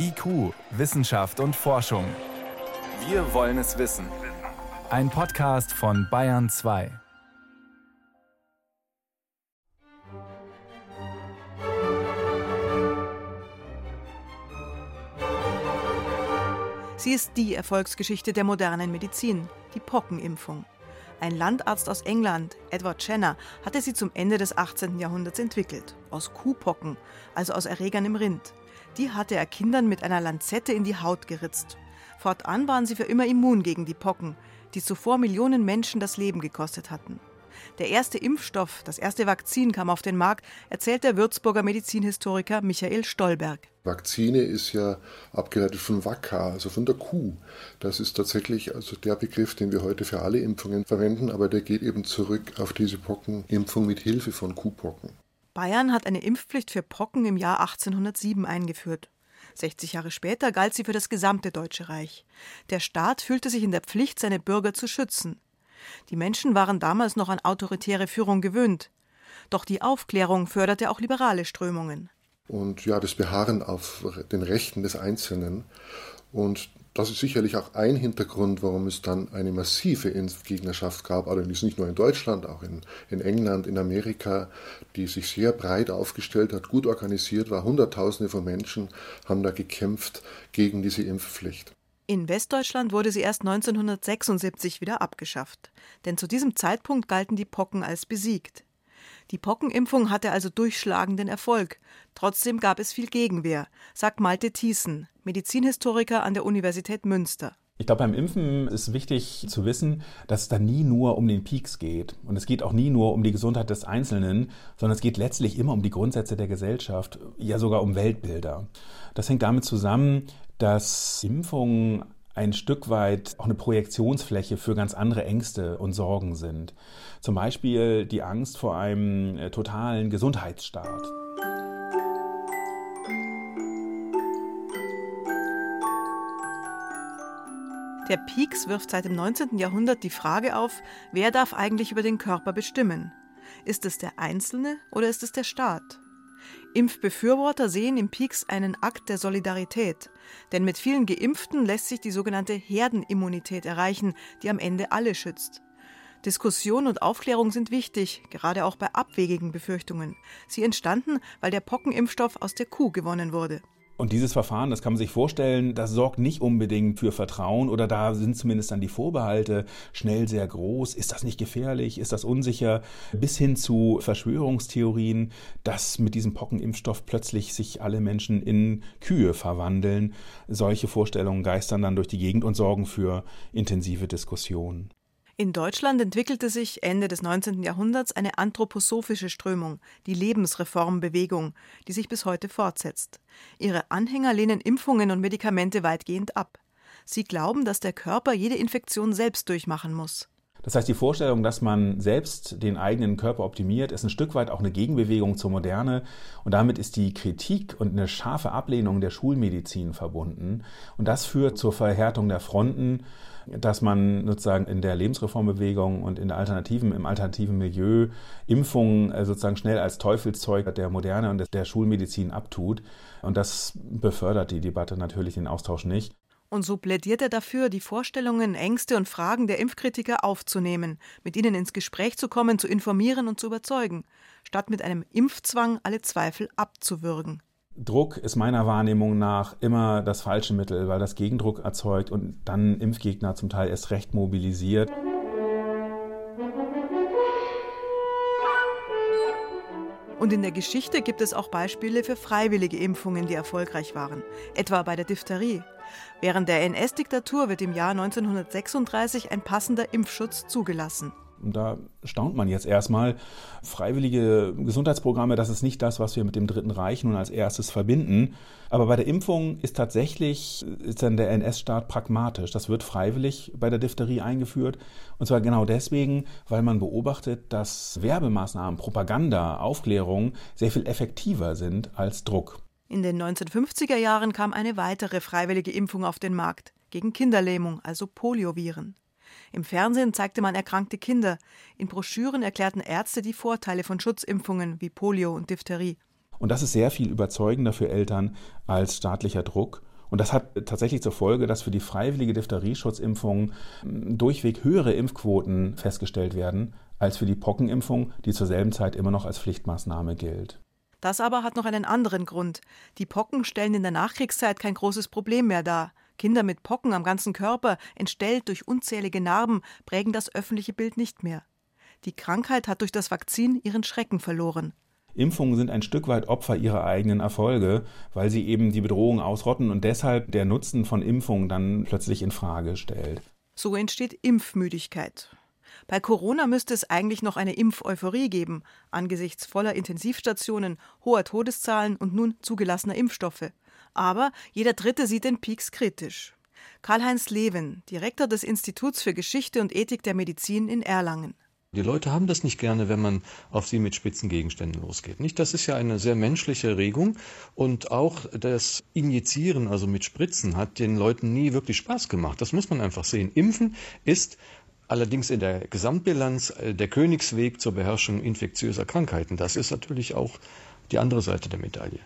IQ, Wissenschaft und Forschung. Wir wollen es wissen. Ein Podcast von Bayern 2. Sie ist die Erfolgsgeschichte der modernen Medizin, die Pockenimpfung. Ein Landarzt aus England, Edward Jenner, hatte sie zum Ende des 18. Jahrhunderts entwickelt. Aus Kuhpocken, also aus Erregern im Rind. Die hatte er Kindern mit einer Lanzette in die Haut geritzt. Fortan waren sie für immer immun gegen die Pocken, die zuvor Millionen Menschen das Leben gekostet hatten. Der erste Impfstoff, das erste Vakzin kam auf den Markt, erzählt der Würzburger Medizinhistoriker Michael Stolberg. Vakzine ist ja abgeleitet von Vacca, also von der Kuh. Das ist tatsächlich also der Begriff, den wir heute für alle Impfungen verwenden, aber der geht eben zurück auf diese Pockenimpfung mit Hilfe von Kuhpocken. Bayern hat eine Impfpflicht für Pocken im Jahr 1807 eingeführt. 60 Jahre später galt sie für das gesamte Deutsche Reich. Der Staat fühlte sich in der Pflicht, seine Bürger zu schützen. Die Menschen waren damals noch an autoritäre Führung gewöhnt. Doch die Aufklärung förderte auch liberale Strömungen. Und ja, das Beharren auf den Rechten des Einzelnen. Und das ist sicherlich auch ein Hintergrund, warum es dann eine massive Impfgegnerschaft gab, allerdings nicht nur in Deutschland, auch in, in England, in Amerika, die sich sehr breit aufgestellt hat, gut organisiert war. Hunderttausende von Menschen haben da gekämpft gegen diese Impfpflicht. In Westdeutschland wurde sie erst 1976 wieder abgeschafft, denn zu diesem Zeitpunkt galten die Pocken als besiegt. Die Pockenimpfung hatte also durchschlagenden Erfolg. Trotzdem gab es viel Gegenwehr, sagt Malte Thiessen, Medizinhistoriker an der Universität Münster. Ich glaube, beim Impfen ist wichtig zu wissen, dass es da nie nur um den Peaks geht. Und es geht auch nie nur um die Gesundheit des Einzelnen, sondern es geht letztlich immer um die Grundsätze der Gesellschaft, ja sogar um Weltbilder. Das hängt damit zusammen, dass Impfungen ein Stück weit auch eine Projektionsfläche für ganz andere Ängste und Sorgen sind. Zum Beispiel die Angst vor einem äh, totalen Gesundheitsstaat. Der Pieks wirft seit dem 19. Jahrhundert die Frage auf, wer darf eigentlich über den Körper bestimmen? Ist es der Einzelne oder ist es der Staat? Impfbefürworter sehen im Pieks einen Akt der Solidarität, denn mit vielen Geimpften lässt sich die sogenannte Herdenimmunität erreichen, die am Ende alle schützt. Diskussion und Aufklärung sind wichtig, gerade auch bei abwegigen Befürchtungen. Sie entstanden, weil der Pockenimpfstoff aus der Kuh gewonnen wurde. Und dieses Verfahren, das kann man sich vorstellen, das sorgt nicht unbedingt für Vertrauen oder da sind zumindest dann die Vorbehalte schnell sehr groß. Ist das nicht gefährlich? Ist das unsicher? Bis hin zu Verschwörungstheorien, dass mit diesem Pockenimpfstoff plötzlich sich alle Menschen in Kühe verwandeln. Solche Vorstellungen geistern dann durch die Gegend und sorgen für intensive Diskussionen. In Deutschland entwickelte sich Ende des 19. Jahrhunderts eine anthroposophische Strömung, die Lebensreformbewegung, die sich bis heute fortsetzt. Ihre Anhänger lehnen Impfungen und Medikamente weitgehend ab. Sie glauben, dass der Körper jede Infektion selbst durchmachen muss. Das heißt, die Vorstellung, dass man selbst den eigenen Körper optimiert, ist ein Stück weit auch eine Gegenbewegung zur Moderne. Und damit ist die Kritik und eine scharfe Ablehnung der Schulmedizin verbunden. Und das führt zur Verhärtung der Fronten dass man sozusagen in der Lebensreformbewegung und in der alternativen, im alternativen Milieu Impfungen äh, sozusagen schnell als Teufelszeug der Moderne und der Schulmedizin abtut. Und das befördert die Debatte natürlich den Austausch nicht. Und so plädiert er dafür, die Vorstellungen, Ängste und Fragen der Impfkritiker aufzunehmen, mit ihnen ins Gespräch zu kommen, zu informieren und zu überzeugen, statt mit einem Impfzwang alle Zweifel abzuwürgen. Druck ist meiner Wahrnehmung nach immer das falsche Mittel, weil das Gegendruck erzeugt und dann Impfgegner zum Teil erst recht mobilisiert. Und in der Geschichte gibt es auch Beispiele für freiwillige Impfungen, die erfolgreich waren, etwa bei der Diphtherie. Während der NS-Diktatur wird im Jahr 1936 ein passender Impfschutz zugelassen. Und da staunt man jetzt erstmal. Freiwillige Gesundheitsprogramme, das ist nicht das, was wir mit dem Dritten Reich nun als erstes verbinden. Aber bei der Impfung ist tatsächlich, ist dann der NS-Staat pragmatisch. Das wird freiwillig bei der Diphtherie eingeführt. Und zwar genau deswegen, weil man beobachtet, dass Werbemaßnahmen, Propaganda, Aufklärung sehr viel effektiver sind als Druck. In den 1950er Jahren kam eine weitere freiwillige Impfung auf den Markt gegen Kinderlähmung, also Polioviren. Im Fernsehen zeigte man erkrankte Kinder. In Broschüren erklärten Ärzte die Vorteile von Schutzimpfungen wie Polio und Diphtherie. Und das ist sehr viel überzeugender für Eltern als staatlicher Druck. Und das hat tatsächlich zur Folge, dass für die freiwillige Diphtherieschutzimpfung hm, durchweg höhere Impfquoten festgestellt werden als für die Pockenimpfung, die zur selben Zeit immer noch als Pflichtmaßnahme gilt. Das aber hat noch einen anderen Grund. Die Pocken stellen in der Nachkriegszeit kein großes Problem mehr dar. Kinder mit Pocken am ganzen Körper, entstellt durch unzählige Narben, prägen das öffentliche Bild nicht mehr. Die Krankheit hat durch das Vakzin ihren Schrecken verloren. Impfungen sind ein Stück weit Opfer ihrer eigenen Erfolge, weil sie eben die Bedrohung ausrotten und deshalb der Nutzen von Impfungen dann plötzlich in Frage stellt. So entsteht Impfmüdigkeit. Bei Corona müsste es eigentlich noch eine Impfeuphorie geben, angesichts voller Intensivstationen, hoher Todeszahlen und nun zugelassener Impfstoffe. Aber jeder Dritte sieht den Peaks kritisch. Karl-Heinz Leven, Direktor des Instituts für Geschichte und Ethik der Medizin in Erlangen. Die Leute haben das nicht gerne, wenn man auf sie mit spitzen Gegenständen losgeht. Nicht? Das ist ja eine sehr menschliche Regung und auch das Injizieren, also mit Spritzen, hat den Leuten nie wirklich Spaß gemacht. Das muss man einfach sehen. Impfen ist Allerdings in der Gesamtbilanz äh, der Königsweg zur Beherrschung infektiöser Krankheiten. Das ist natürlich auch die andere Seite der Medaille.